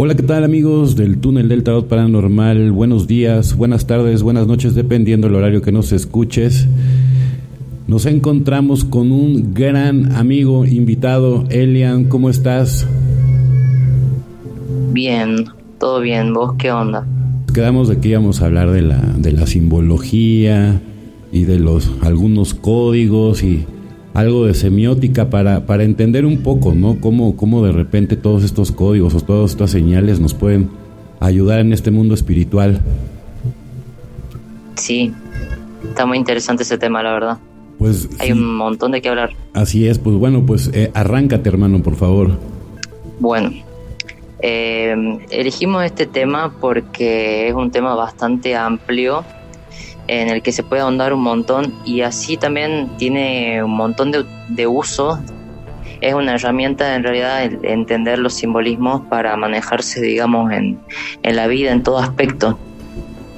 Hola, ¿qué tal amigos del túnel del tarot paranormal? Buenos días, buenas tardes, buenas noches, dependiendo del horario que nos escuches. Nos encontramos con un gran amigo invitado, Elian, ¿cómo estás? Bien, todo bien, ¿vos qué onda? Quedamos de que íbamos a hablar de la, de la simbología y de los algunos códigos y algo de semiótica para, para entender un poco, ¿no? Cómo, cómo de repente todos estos códigos o todas estas señales nos pueden ayudar en este mundo espiritual. Sí, está muy interesante ese tema, la verdad. Pues hay un montón de qué hablar. Así es, pues bueno, pues eh, arráncate, hermano, por favor. Bueno, eh, elegimos este tema porque es un tema bastante amplio en el que se puede ahondar un montón y así también tiene un montón de, de uso. Es una herramienta en realidad entender los simbolismos para manejarse, digamos, en, en la vida, en todo aspecto.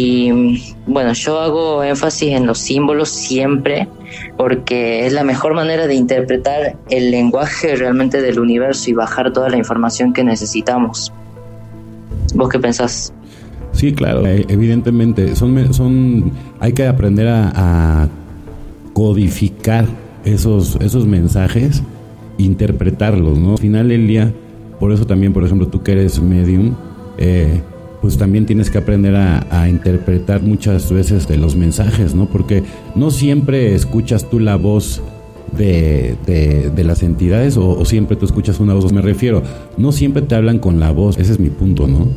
Y bueno, yo hago énfasis en los símbolos siempre porque es la mejor manera de interpretar el lenguaje realmente del universo y bajar toda la información que necesitamos. ¿Vos qué pensás? Sí, claro, eh, evidentemente. Son, son, hay que aprender a, codificar esos, esos mensajes, interpretarlos, ¿no? Al final del día, por eso también, por ejemplo, tú que eres medium, eh, pues también tienes que aprender a, interpretar muchas veces los mensajes, ¿no? Porque no siempre escuchas tú la voz de, de, las entidades o, o, siempre tú escuchas una voz. Me refiero, no siempre te hablan con la voz, ese es mi punto, ¿no?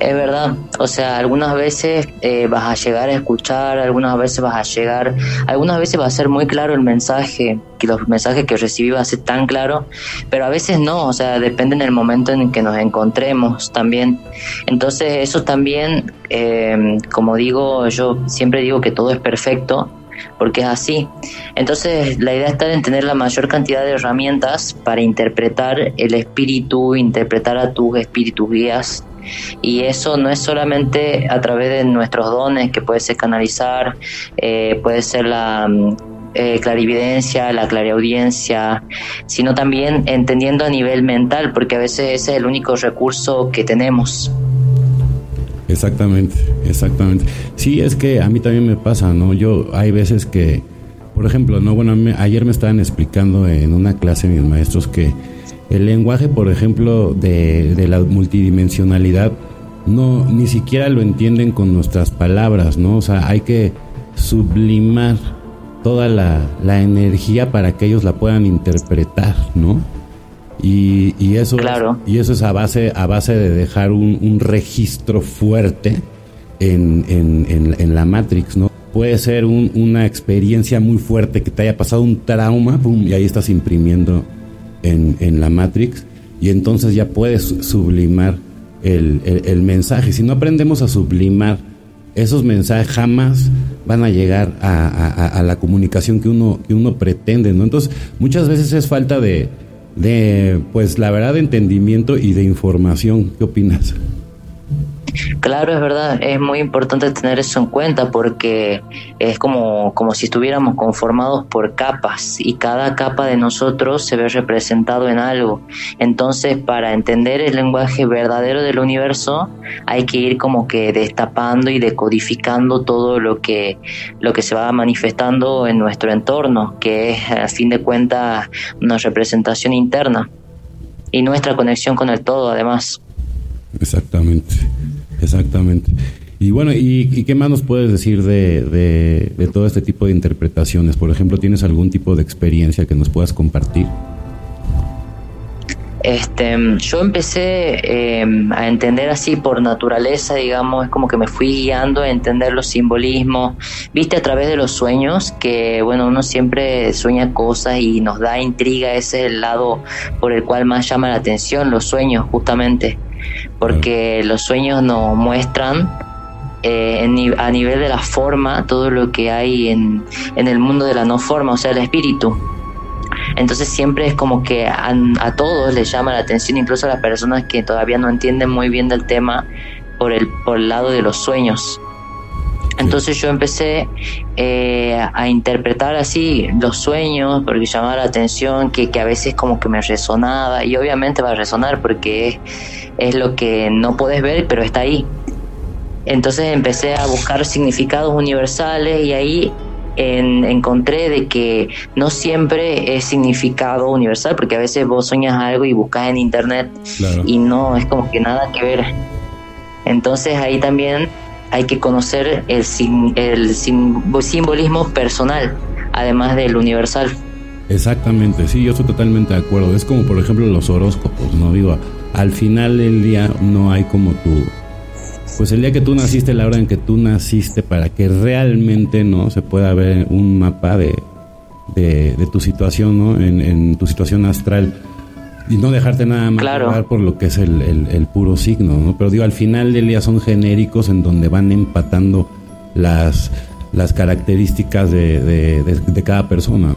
Es verdad, o sea, algunas veces eh, vas a llegar a escuchar, algunas veces vas a llegar, algunas veces va a ser muy claro el mensaje, que los mensajes que recibí va a ser tan claro, pero a veces no, o sea, depende en el momento en que nos encontremos también. Entonces eso también, eh, como digo, yo siempre digo que todo es perfecto, porque es así. Entonces la idea está en tener la mayor cantidad de herramientas para interpretar el espíritu, interpretar a tus espíritus guías y eso no es solamente a través de nuestros dones, que puede ser canalizar, eh, puede ser la mm, eh, clarividencia, la clariaudiencia, sino también entendiendo a nivel mental, porque a veces ese es el único recurso que tenemos. Exactamente, exactamente. Sí, es que a mí también me pasa, ¿no? Yo hay veces que, por ejemplo, no, bueno, ayer me estaban explicando en una clase mis maestros que el lenguaje, por ejemplo, de, la multidimensionalidad, no, ni siquiera lo entienden con nuestras palabras, ¿no? O sea, hay que sublimar toda la, energía para que ellos la puedan interpretar, ¿no? Y, y eso, y eso es a base, a base de dejar un, registro fuerte en, en, en, la Matrix, ¿no? Puede ser una experiencia muy fuerte que te haya pasado un trauma, y ahí estás imprimiendo en, la Matrix y entonces ya puedes sublimar el, mensaje. Si no aprendemos a sublimar esos mensajes, jamás van a llegar a, la comunicación que uno, que uno pretende, ¿no? Entonces, muchas veces es falta de, de, pues, la verdad, de entendimiento y de información. ¿Qué opinas? Claro, es verdad, es muy importante tener eso en cuenta porque es como, como si estuviéramos conformados por capas y cada capa de nosotros se ve representado en algo. Entonces, para entender el lenguaje verdadero del universo, hay que ir como que destapando y decodificando todo lo que, lo que se va manifestando en nuestro entorno, que es a fin de cuentas una representación interna y nuestra conexión con el todo además. Exactamente. Exactamente. Y bueno, ¿y, qué más nos puedes decir de, de, todo este tipo de interpretaciones? Por ejemplo, ¿tienes algún tipo de experiencia que nos puedas compartir? Este, yo empecé em, a entender así por naturaleza, digamos, es como que me fui guiando a entender los simbolismos, viste a través de los sueños, que bueno, uno siempre sueña cosas y nos da intriga, ese es el lado por el cual más llama la atención, los sueños justamente porque los sueños nos muestran eh, a nivel de la forma todo lo que hay en, el mundo de la no forma, o sea, el espíritu. Entonces siempre es como que a, todos les llama la atención, incluso a las personas que todavía no entienden muy bien del tema por el, por el lado de los sueños. Entonces yo empecé eh, a interpretar así los sueños, porque llamaba la atención, que, que, a veces como que me resonaba, y obviamente va a resonar porque es, es lo que no puedes ver, pero está ahí. Entonces empecé a buscar significados universales y ahí encontré de que no siempre es significado universal, porque a veces vos soñas algo y buscas en internet y no es como que nada que ver. Entonces ahí también hay que conocer el, el simbolismo personal, además del universal. Exactamente, sí, yo estoy totalmente de acuerdo. Es como por ejemplo los horóscopos, ¿no? Digo, al final del día no hay como tu pues el día que tú naciste, la hora en que tú naciste, para que realmente no se pueda ver un mapa de, de, tu situación, ¿no? En, tu situación astral y no dejarte nada más claro. por lo que es el, el, puro signo, ¿no? Pero digo, al final del día son genéricos en donde van empatando las, las características de, de, de cada persona.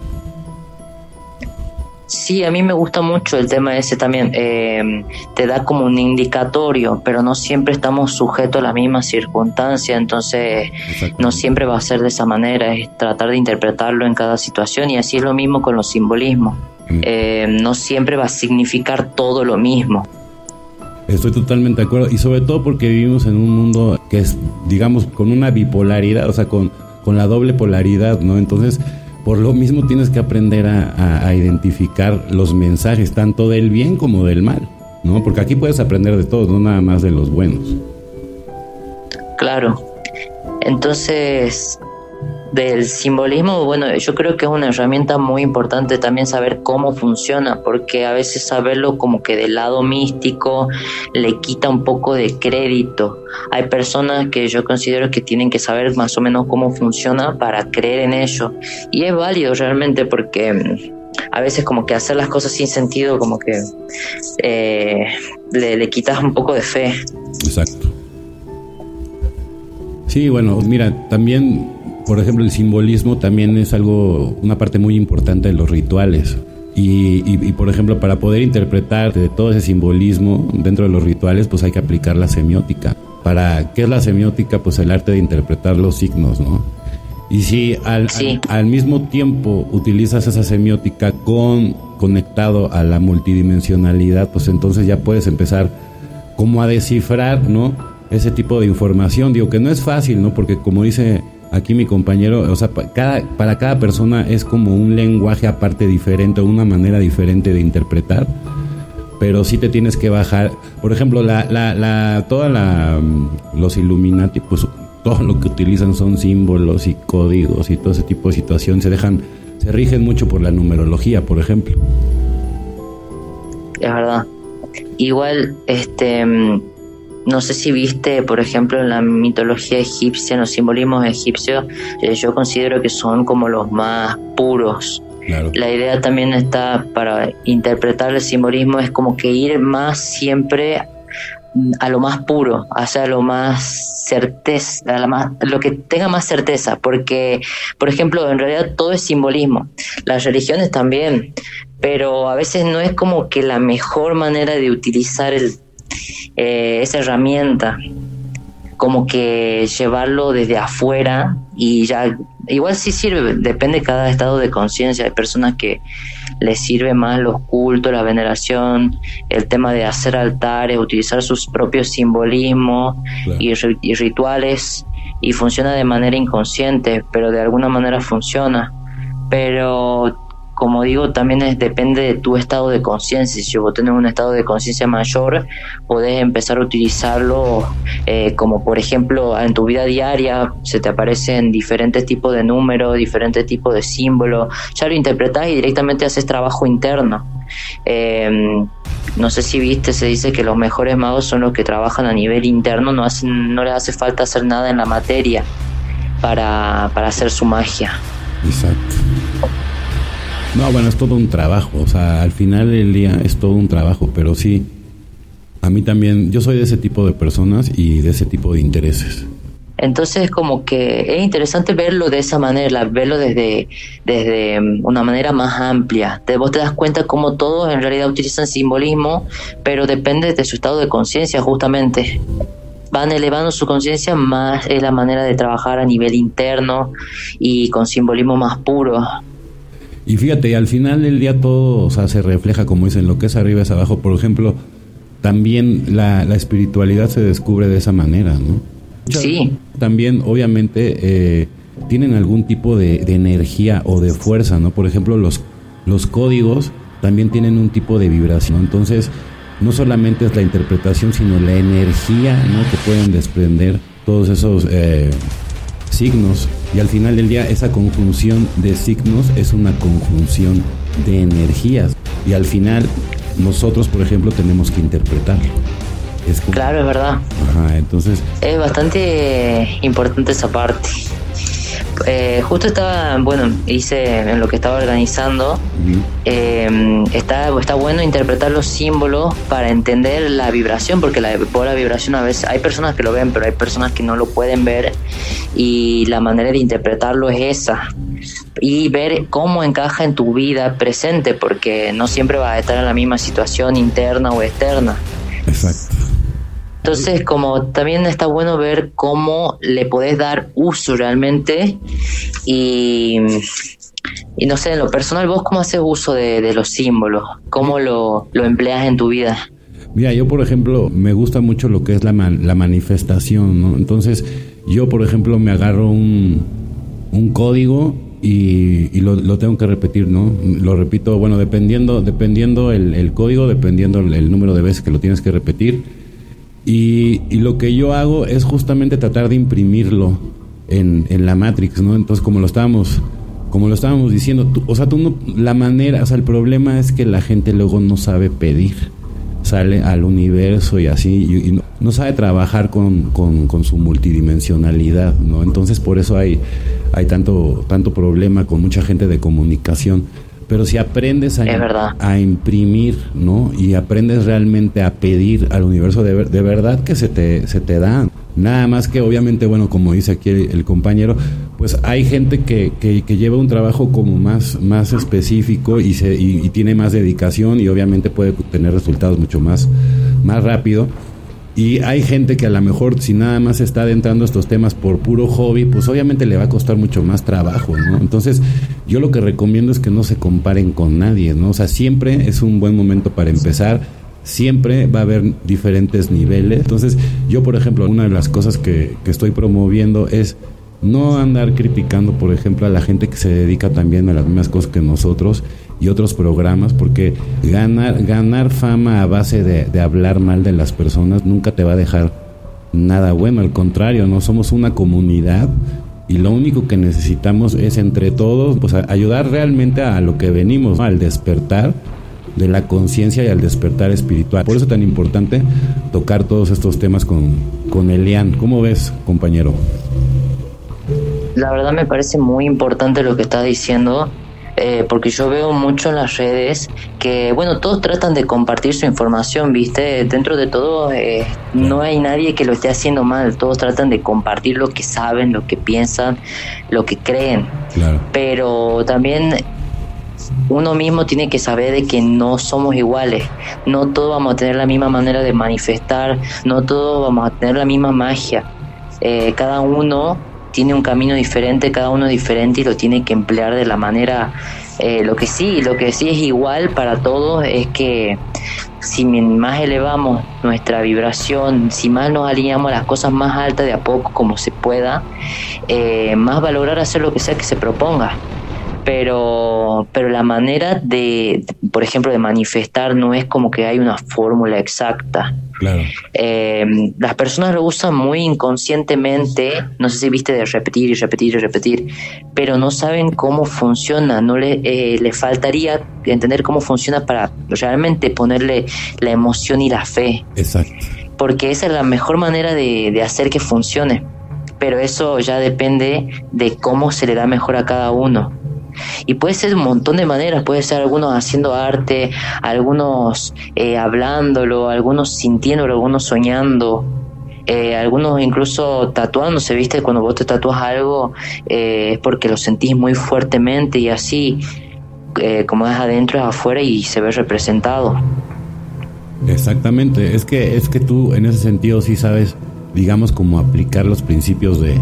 Sí, a mí me gusta mucho el tema ese también. Eh, te da como un indicatorio, pero no siempre estamos sujetos a la misma circunstancia, entonces no siempre va a ser de esa manera, es tratar de interpretarlo en cada situación y así es lo mismo con los simbolismos. Eh, no siempre va a significar todo lo mismo. Estoy totalmente de acuerdo y sobre todo porque vivimos en un mundo que es, digamos, con una bipolaridad, o sea, con, con la doble polaridad, ¿no? Entonces por lo mismo tienes que aprender a, identificar los mensajes, tanto del bien como del mal, ¿no? Porque aquí puedes aprender de todos, no nada más de los buenos. Claro. Entonces, del simbolismo, bueno, yo creo que es una herramienta muy importante también saber cómo funciona, porque a veces saberlo como que del lado místico le quita un poco de crédito. Hay personas que yo considero que tienen que saber más o menos cómo funciona para creer en ello. Y es válido realmente porque mm, a veces como que hacer las cosas sin sentido como que eh, le, le quitas un poco de fe. Exacto. Sí, bueno, mira, también por ejemplo, el simbolismo también es algo, una parte muy importante de los rituales. Y, por ejemplo, para poder interpretar de todo ese simbolismo dentro de los rituales, pues hay que aplicar la semiótica. ¿Para qué es la semiótica? Pues el arte de interpretar los signos, ¿no? Y si al, al, mismo tiempo utilizas esa semiótica con conectado a la multidimensionalidad, pues entonces ya puedes empezar como a descifrar, ¿no? Ese tipo de información. Digo que no es fácil, ¿no? Porque como dice aquí mi compañero, o sea, cada, para cada persona es como un lenguaje aparte diferente, una manera diferente de interpretar, pero sí te tienes que bajar. Por ejemplo, la, la, la, toda la, mm, los Illuminati, pues todo lo que utilizan son símbolos y códigos y todo ese tipo de situaciones, se dejan, se rigen mucho por la numerología, por ejemplo. Es verdad. Igual, este mm, no sé si viste, por ejemplo, en la mitología egipcia, en los simbolismos egipcios, eh, yo considero que son como los más puros. La idea también está para interpretar el simbolismo, es como que ir más siempre a lo más puro, hacia lo más certeza, a más, lo que tenga más certeza, porque, por ejemplo, en realidad todo es simbolismo, las religiones también, pero a veces no es como que la mejor manera de utilizar el eh, esa herramienta, como que llevarlo desde afuera y ya, igual sí sirve, depende de cada estado de conciencia, hay personas que les sirve más los cultos, la veneración, el tema de hacer altares, utilizar sus propios simbolismos y, y rituales y funciona de manera inconsciente, pero de alguna manera funciona. Pero como digo, también es, depende de tu estado de conciencia. Si vos tenés un estado de conciencia mayor, podés empezar a utilizarlo eh, como por ejemplo en tu vida diaria se te aparecen diferentes tipos de números, diferentes tipos de símbolos, ya lo interpretás y directamente haces trabajo interno. Em, no sé si viste, se dice que los mejores magos son los que trabajan a nivel interno, no, hacen, no les hace falta hacer nada en la materia para, para hacer su magia. Exacto. No, bueno, es todo un trabajo, o sea, al final del día es todo un trabajo, pero sí, a mí también, yo soy de ese tipo de personas y de ese tipo de intereses. Entonces, como que es interesante verlo de esa manera, verlo desde, desde mm, una manera más amplia. Te, vos te das cuenta cómo todos en realidad utilizan simbolismo, pero depende de su estado de conciencia, justamente. van elevando su conciencia, más es la manera de trabajar a nivel interno y con simbolismo más puro. Y fíjate, al final del día todo o sea, se refleja, como dicen, lo que es arriba es abajo. Por ejemplo, también la, la espiritualidad se descubre de esa manera, ¿no? Sí. También, obviamente, eh, tienen algún tipo de, de, energía o de fuerza, ¿no? Por ejemplo, los, los códigos también tienen un tipo de vibración. Entonces, no solamente es la interpretación, sino la energía ¿no? que pueden desprender todos esos eh, signos. Y al final del día, esa conjunción de signos es una conjunción de energías. Y al final, nosotros, por ejemplo, tenemos que interpretarlo. Es claro, es verdad. Ajá, entonces... Es bastante importante esa parte. Eh, justo estaba, bueno, hice en lo que estaba organizando, eh, está, está bueno interpretar los símbolos para entender la vibración, porque la, por la vibración a veces hay personas que lo ven, pero hay personas que no lo pueden ver y la manera de interpretarlo es esa. Y ver cómo encaja en tu vida presente, porque no siempre vas a estar en la misma situación interna o externa. Exacto. Entonces, como también está bueno ver cómo le podés dar uso realmente y, y no sé, en lo personal, vos cómo haces uso de, de los símbolos, cómo lo, lo, empleas en tu vida. Mira, yo por ejemplo me gusta mucho lo que es la, man, la manifestación, ¿no? Entonces, yo por ejemplo me agarro un, un código y, y lo, lo, tengo que repetir, ¿no? Lo repito, bueno, dependiendo, dependiendo el, el código, dependiendo el, el número de veces que lo tienes que repetir y, y, lo que yo hago es justamente tratar de imprimirlo en, en, la Matrix, ¿no? Entonces, como lo estábamos, como lo estábamos diciendo, tú, o sea, tú no, la manera, o sea, el problema es que la gente luego no sabe pedir, sale al universo y así, y, no, sabe trabajar con, con, con, su multidimensionalidad, ¿no? Entonces, por eso hay, hay tanto, tanto problema con mucha gente de comunicación pero si aprendes a, a, imprimir, ¿no? Y aprendes realmente a pedir al universo de, de verdad que se te, se te dan. Nada más que obviamente, bueno, como dice aquí el, el compañero, pues hay gente que, que, que, lleva un trabajo como más, más específico y, se, y, y, tiene más dedicación y obviamente puede tener resultados mucho más, más rápido. Y hay gente que a lo mejor si nada más está adentrando estos temas por puro hobby, pues obviamente le va a costar mucho más trabajo, ¿no? Entonces, yo lo que recomiendo es que no se comparen con nadie, ¿no? O sea, siempre es un buen momento para empezar, siempre va a haber diferentes niveles. Entonces, yo, por ejemplo, una de las cosas que, que estoy promoviendo es no andar criticando, por ejemplo, a la gente que se dedica también a las mismas cosas que nosotros y otros programas, porque ganar, ganar fama a base de, hablar mal de las personas nunca te va a dejar nada bueno, al contrario, no somos una comunidad y lo único que necesitamos es entre todos pues, ayudar realmente a lo que venimos, al despertar de la conciencia y al despertar espiritual. Por eso es tan importante tocar todos estos temas con, con Elian. ¿Cómo ves, compañero? La verdad me parece muy importante lo que estás diciendo eh, porque yo veo mucho en las redes que, bueno, todos tratan de compartir su información, ¿viste? Dentro de todo, eh, no hay nadie que lo esté haciendo mal, todos tratan de compartir lo que saben, lo que piensan, lo que creen. Claro. Pero también uno mismo tiene que saber de que no somos iguales, no todos vamos a tener la misma manera de manifestar, no todos vamos a tener la misma magia. Eh, cada uno tiene un camino diferente, cada uno diferente y lo tiene que emplear de la manera, eh, lo que sí, lo que sí es igual para todos es que si más elevamos nuestra vibración, si más nos alineamos a las cosas más altas de a poco como se pueda, eh, más va a lograr hacer lo que sea que se proponga pero, pero la manera de, por ejemplo, de manifestar no es como que hay una fórmula exacta. Claro. Eh, las personas lo usan muy inconscientemente, no sé si viste de repetir y repetir y repetir, pero no saben cómo funciona, no le, eh, le faltaría entender cómo funciona para realmente ponerle la emoción y la fe. Exacto. Porque esa es la mejor manera de, de hacer que funcione, pero eso ya depende de cómo se le da mejor a cada uno. Y puede ser un montón de maneras, puede ser algunos haciendo arte, algunos eh, hablándolo, algunos sintiéndolo, algunos soñando. Eh, algunos incluso tatuándose, viste, cuando vos te tatúas algo eh, es porque lo sentís muy fuertemente y así, como es adentro es afuera y se ve representado. Exactamente, es que, es que tú en ese sentido sí sabes digamos, como aplicar los principios de,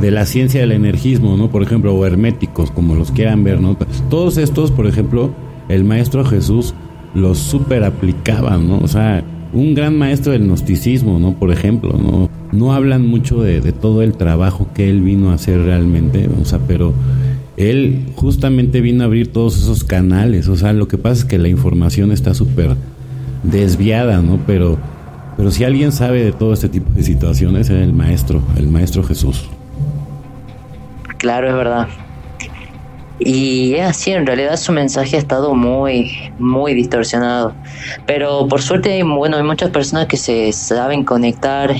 de la ciencia del energismo, ¿no? Por ejemplo, o herméticos, como los quieran ver, ¿no? Todos estos, por ejemplo, el maestro Jesús los super aplicaba, ¿no? O sea, un gran maestro del gnosticismo, ¿no? Por ejemplo, ¿no? No hablan mucho de, todo el trabajo que él vino a hacer realmente, o sea, pero él justamente vino a abrir todos esos canales, o sea, lo que pasa es que la información está súper desviada, ¿no? Pero, pero si alguien sabe de todo este tipo de situaciones, es el maestro, el maestro Jesús. Claro, es verdad. Y es así, en realidad su mensaje ha estado muy, muy distorsionado. Pero por suerte, bueno, hay muchas personas que se saben conectar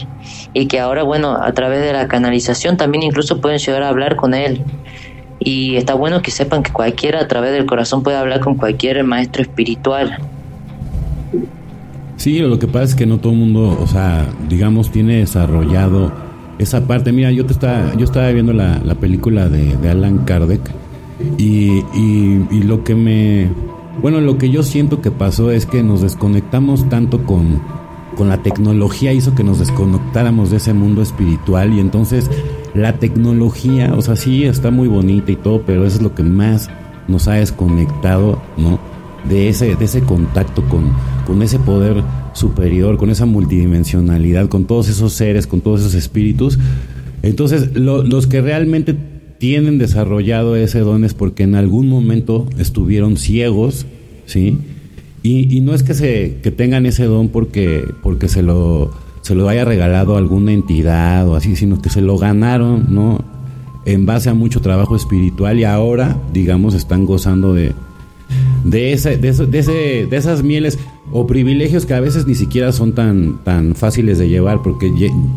y que ahora, bueno, a través de la canalización también incluso pueden llegar a hablar con él. Y está bueno que sepan que cualquiera a través del corazón puede hablar con cualquier maestro espiritual. Sí, lo que pasa es que no todo el mundo, o sea, digamos, tiene desarrollado esa parte. Mira, yo te estaba, yo estaba viendo la, la película de, de, Alan Kardec y, y, lo que me, bueno, lo que yo siento que pasó es que nos desconectamos tanto con, con la tecnología, hizo que nos desconectáramos de ese mundo espiritual y entonces la tecnología, o sea, sí está muy bonita y todo, pero eso es lo que más nos ha desconectado, ¿no? De ese, de ese contacto con, con ese poder superior, con esa multidimensionalidad, con todos esos seres, con todos esos espíritus. Entonces, lo, los que realmente tienen desarrollado ese don es porque en algún momento estuvieron ciegos, ¿sí? Y, no es que se que tengan ese don porque porque se lo se lo haya regalado alguna entidad o así, sino que se lo ganaron, ¿no? En base a mucho trabajo espiritual y ahora, digamos, están gozando de, de, ese, de, ese, de, esas mieles o privilegios que a veces ni siquiera son tan, tan fáciles de llevar, porque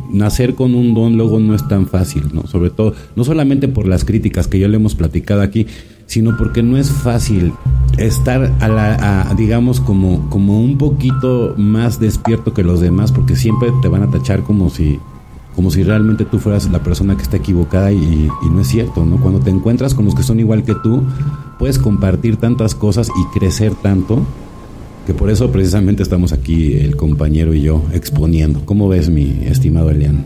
nacer con un don luego no es tan fácil, ¿no? Sobre todo, no solamente por las críticas que ya le hemos platicado aquí, sino porque no es fácil estar a la, a, digamos como, como un poquito más despierto que los demás, porque siempre te van a tachar como si como si realmente tú fueras la persona que está equivocada y, y, no es cierto, ¿no? Cuando te encuentras con los que son igual que tú, puedes compartir tantas cosas y crecer tanto, que por eso precisamente estamos aquí el compañero y yo exponiendo. ¿Cómo ves, mi estimado Elian?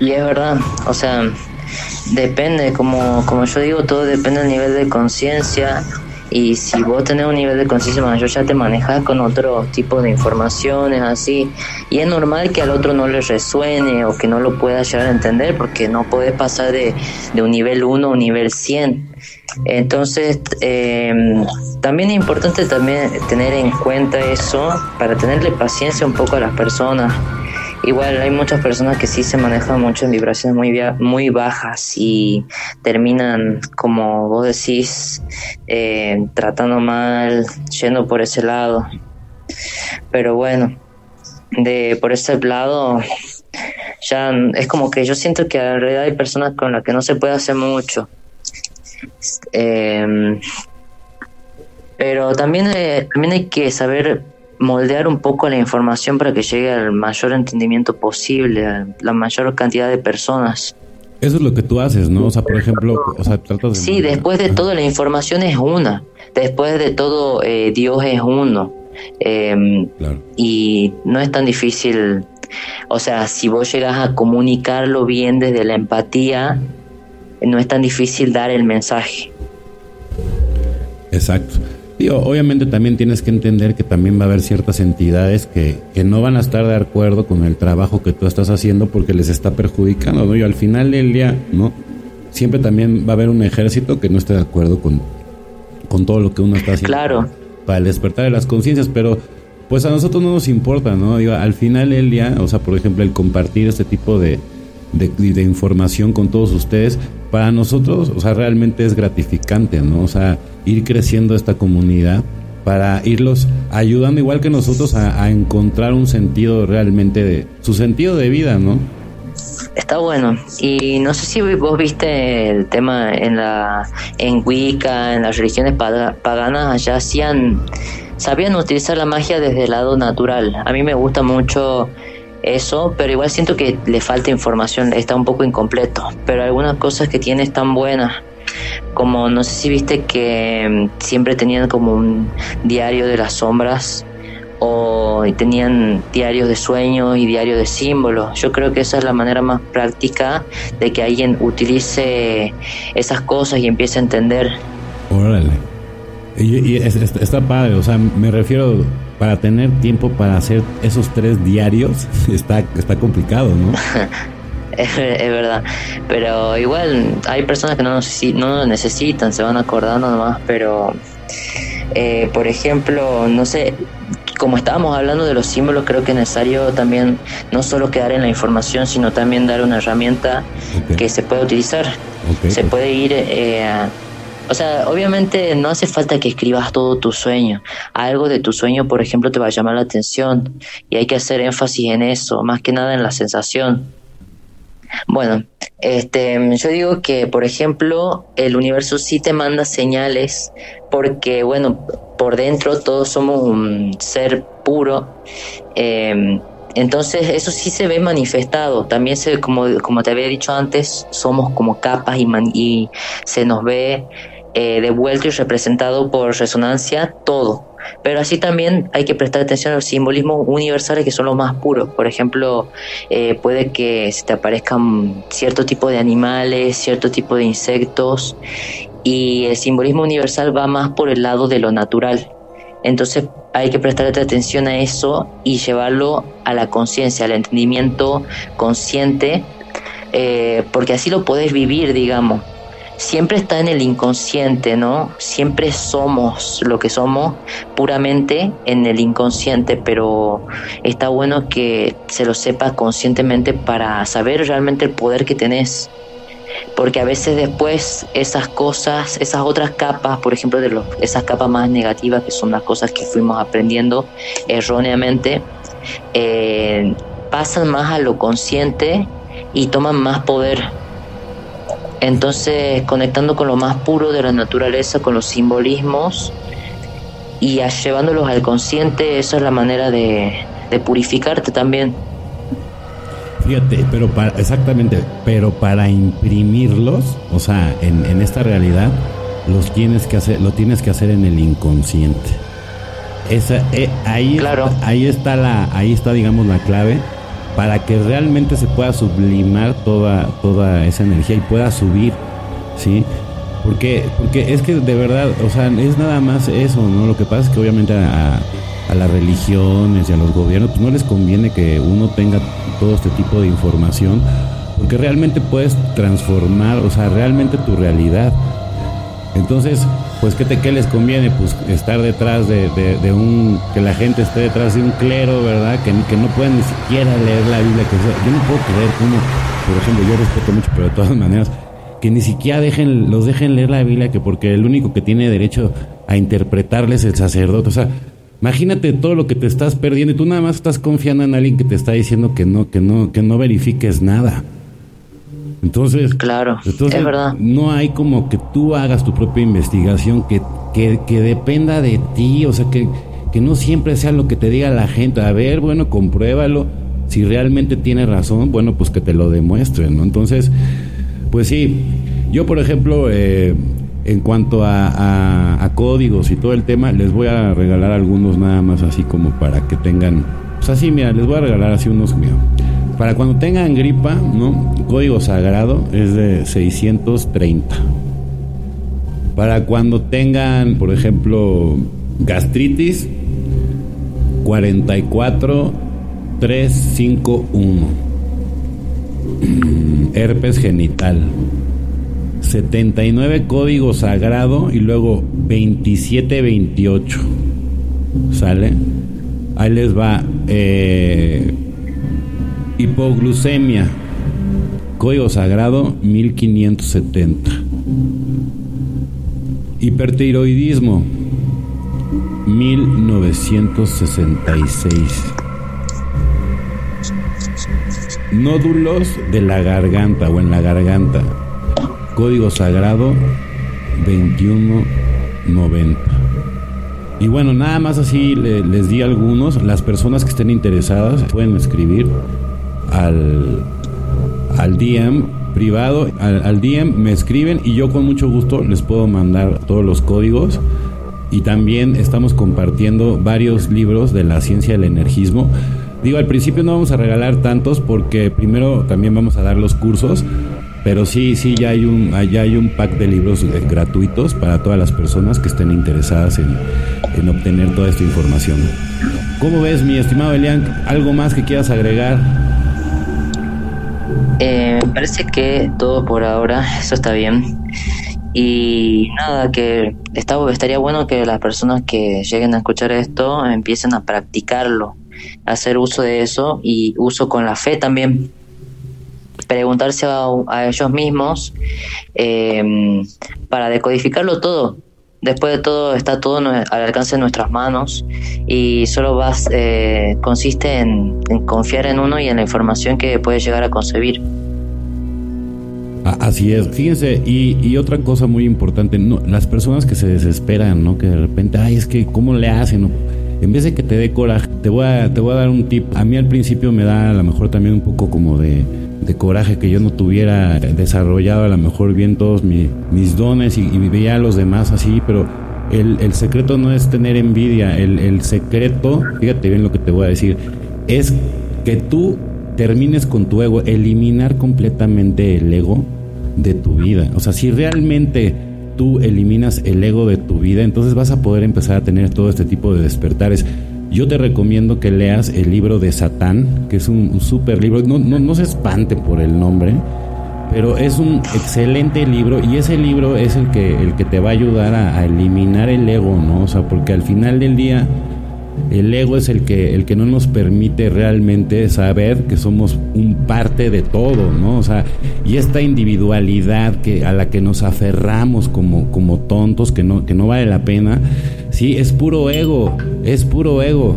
Y es verdad, o sea, depende, como, como yo digo, todo depende del nivel de conciencia y si vos tenés un nivel de conciencia mayor ya te manejas con otro tipo de informaciones así. Y es normal que al otro no le resuene o que no lo pueda llegar a entender porque no puedes pasar de, de un nivel 1 a un nivel 100 entonces eh, también es importante también tener en cuenta eso para tenerle paciencia un poco a las personas Igual hay muchas personas que sí se manejan mucho en vibraciones muy, muy bajas y terminan, como vos decís, eh, tratando mal, yendo por ese lado. Pero bueno, de por ese lado ya es como que yo siento que en realidad hay personas con las que no se puede hacer mucho. Eh, pero también, eh, también hay que saber moldear un poco la información para que llegue al mayor entendimiento posible, a la mayor cantidad de personas. Eso es lo que tú haces, ¿no? O sea, por ejemplo, o sea, tratas de... Sí, después de todo la información es una, después de todo eh, Dios es uno. Eh, claro. Y no es tan difícil, o sea, si vos llegas a comunicarlo bien desde la empatía, no es tan difícil dar el mensaje. Exacto. Obviamente también tienes que entender que también va a haber ciertas entidades que, que, no van a estar de acuerdo con el trabajo que tú estás haciendo porque les está perjudicando, ¿no? Y al final del día, ¿no? Siempre también va a haber un ejército que no esté de acuerdo con, con todo lo que uno está haciendo. Claro. Para el despertar de las conciencias, pero pues a nosotros no nos importa, ¿no? Digo, al final del día, o sea, por ejemplo, el compartir este tipo de, de, de información con todos ustedes, para nosotros, o sea, realmente es gratificante, ¿no? O sea, ir creciendo esta comunidad para irlos ayudando igual que nosotros a, encontrar un sentido realmente de su sentido de vida, ¿no? Está bueno. Y no sé si vos viste el tema en la en Wicca, en las religiones paganas, allá hacían sabían utilizar la magia desde el lado natural. A mí me gusta mucho eso, pero igual siento que le falta información, está un poco incompleto, pero algunas cosas que tiene están buenas como no sé si viste que mm, siempre tenían como un diario de las sombras o tenían diarios de sueños y diarios de símbolos. Yo creo que esa es la manera más práctica de que alguien utilice esas cosas y empiece a entender. Órale. Y, está padre, o sea, me refiero para tener tiempo para hacer esos tres diarios, está, está complicado, ¿no? es, verdad, pero igual hay personas que no, no lo necesitan, se van acordando nomás, pero eh, por ejemplo, no sé, como estábamos hablando de los símbolos, creo que es necesario también no solo quedar en la información, sino también dar una herramienta que se pueda utilizar. se puede ir eh, a o sea, obviamente no hace falta que escribas todo tu sueño. Algo de tu sueño, por ejemplo, te va a llamar la atención y hay que hacer énfasis en eso, más que nada en la sensación. Bueno, este, yo digo que, por ejemplo, el universo sí te manda señales porque, bueno, por dentro todos somos un ser puro. Em, entonces eso sí se ve manifestado. También se, como, como te había dicho antes, somos como capas y, y se nos ve eh, devuelto y representado por resonancia todo. Pero así también hay que prestar atención a los simbolismos universales que son los más puros. Por ejemplo, eh, puede que se te aparezcan cierto tipo de animales, cierto tipo de insectos, y el simbolismo universal va más por el lado de lo natural. Entonces hay que prestar atención a eso y llevarlo a la conciencia, al entendimiento consciente, eh, porque así lo podés vivir, digamos siempre está en el inconsciente, ¿no? Siempre somos lo que somos puramente en el inconsciente, pero está bueno que se lo sepa conscientemente para saber realmente el poder que tenés. Porque a veces después esas cosas, esas otras capas, por ejemplo, de los, esas capas más negativas, que son las cosas que fuimos aprendiendo erróneamente, eh, pasan más a lo consciente y toman más poder entonces, conectando con lo más puro de la naturaleza, con los simbolismos y llevándolos al consciente, esa es la manera de, purificarte también. Fíjate, pero para, exactamente, pero para imprimirlos, o sea, en, esta realidad, los tienes que hacer, lo tienes que hacer en el inconsciente. Esa, eh, ahí, claro. ahí está la, ahí está, digamos, la clave para que realmente se pueda sublimar toda, toda esa energía y pueda subir, ¿sí? Porque, porque es que de verdad, o sea, es nada más eso, ¿no? Lo que pasa es que obviamente a, las religiones y a los gobiernos pues no les conviene que uno tenga todo este tipo de información, porque realmente puedes transformar, o sea, realmente tu realidad. Entonces, pues ¿qué, te, qué les conviene? Pues estar detrás de, un, que la gente esté detrás de un clero, ¿verdad? Que, que no pueden ni siquiera leer la Biblia. Que yo no puedo creer cómo, por ejemplo, yo respeto mucho, pero de todas maneras, que ni siquiera dejen, los dejen leer la Biblia, que porque el único que tiene derecho a interpretarles es el sacerdote. O sea, imagínate todo lo que te estás perdiendo y tú nada más estás confiando en alguien que te está diciendo que no, que no, que no verifiques nada. Entonces, claro, es verdad. No hay como que tú hagas tu propia investigación que, que, dependa de ti, o sea, que, que no siempre sea lo que te diga la gente. A ver, bueno, compruébalo. Si realmente tiene razón, bueno, pues que te lo demuestren, ¿no? Entonces, pues sí, yo por ejemplo, eh, en cuanto a, a, códigos y todo el tema, les voy a regalar algunos nada más así como para que tengan, pues así, mira, les voy a regalar así unos, mira, para cuando tengan gripa, ¿no? Código sagrado es de 630. Para cuando tengan, por ejemplo, gastritis, 44 351. Herpes genital. 79 código sagrado y luego 2728. ¿Sale? Ahí les va. Eh, Hipoglucemia. Código sagrado 1570. Hipertiroidismo 1966. Nódulos de la garganta o en la garganta. Código sagrado 2190. Y bueno, nada más así les di algunos. Las personas que estén interesadas pueden escribir al, al DM privado, al, DM me escriben y yo con mucho gusto les puedo mandar todos los códigos y también estamos compartiendo varios libros de la ciencia del energismo. Digo, al principio no vamos a regalar tantos porque primero también vamos a dar los cursos, pero sí, sí, ya hay un, ya hay un pack de libros eh, gratuitos para todas las personas que estén interesadas en, en obtener toda esta información. ¿Cómo ves, mi estimado Elian? ¿Algo más que quieras agregar? Eh, me parece que todo por ahora, eso está bien. Y nada, que estaría bueno que las personas que lleguen a escuchar esto empiecen a practicarlo, hacer uso de eso y uso con la fe también. Preguntarse a, ellos mismos eh, para decodificarlo todo, Después de todo, está todo al alcance de nuestras manos y solo vas, eh, consiste en, confiar en uno y en la información que puedes llegar a concebir. Así es, fíjense, y, otra cosa muy importante, las personas que se desesperan, ¿no? Que de repente, ay, es que, ¿cómo le hacen? En vez de que te dé coraje, te voy, a, te voy a dar un tip. A mí al principio me da a lo mejor también un poco como de, de coraje que yo no tuviera desarrollado a lo mejor bien todos mis dones y, y, veía a los demás así, pero el, secreto no es tener envidia, el, el, secreto, fíjate bien lo que te voy a decir, es que tú termines con tu ego, eliminar completamente el ego de tu vida. O sea, si realmente tú eliminas el ego de tu vida, entonces vas a poder empezar a tener todo este tipo de despertares. Yo te recomiendo que leas el libro de Satán, que es un, súper libro, no, no, no se espante por el nombre, pero es un excelente libro y ese libro es el que, el que te va a ayudar a, a eliminar el ego, ¿no? O sea, porque al final del día el ego es el que, el que no nos permite realmente saber que somos un parte de todo, ¿no? O sea, y esta individualidad que, a la que nos aferramos como, como tontos, que no, que no vale la pena, sí, es puro ego, es puro ego.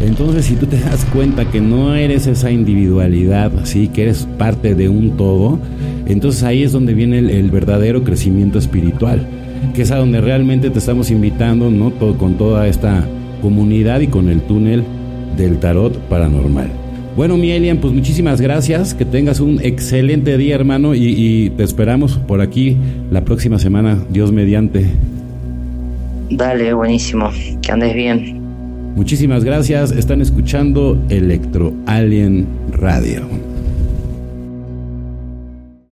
Entonces, si tú te das cuenta que no eres esa individualidad, sí, que eres parte de un todo, entonces ahí es donde viene el, verdadero crecimiento espiritual, que es a donde realmente te estamos invitando, ¿no? Con toda esta comunidad y con el túnel del tarot paranormal. Bueno, mi Elian, pues muchísimas gracias, que tengas un excelente día, hermano, y, y te esperamos por aquí la próxima semana, Dios mediante. Dale, buenísimo, que andes bien. Muchísimas gracias, están escuchando Electro Alien Radio.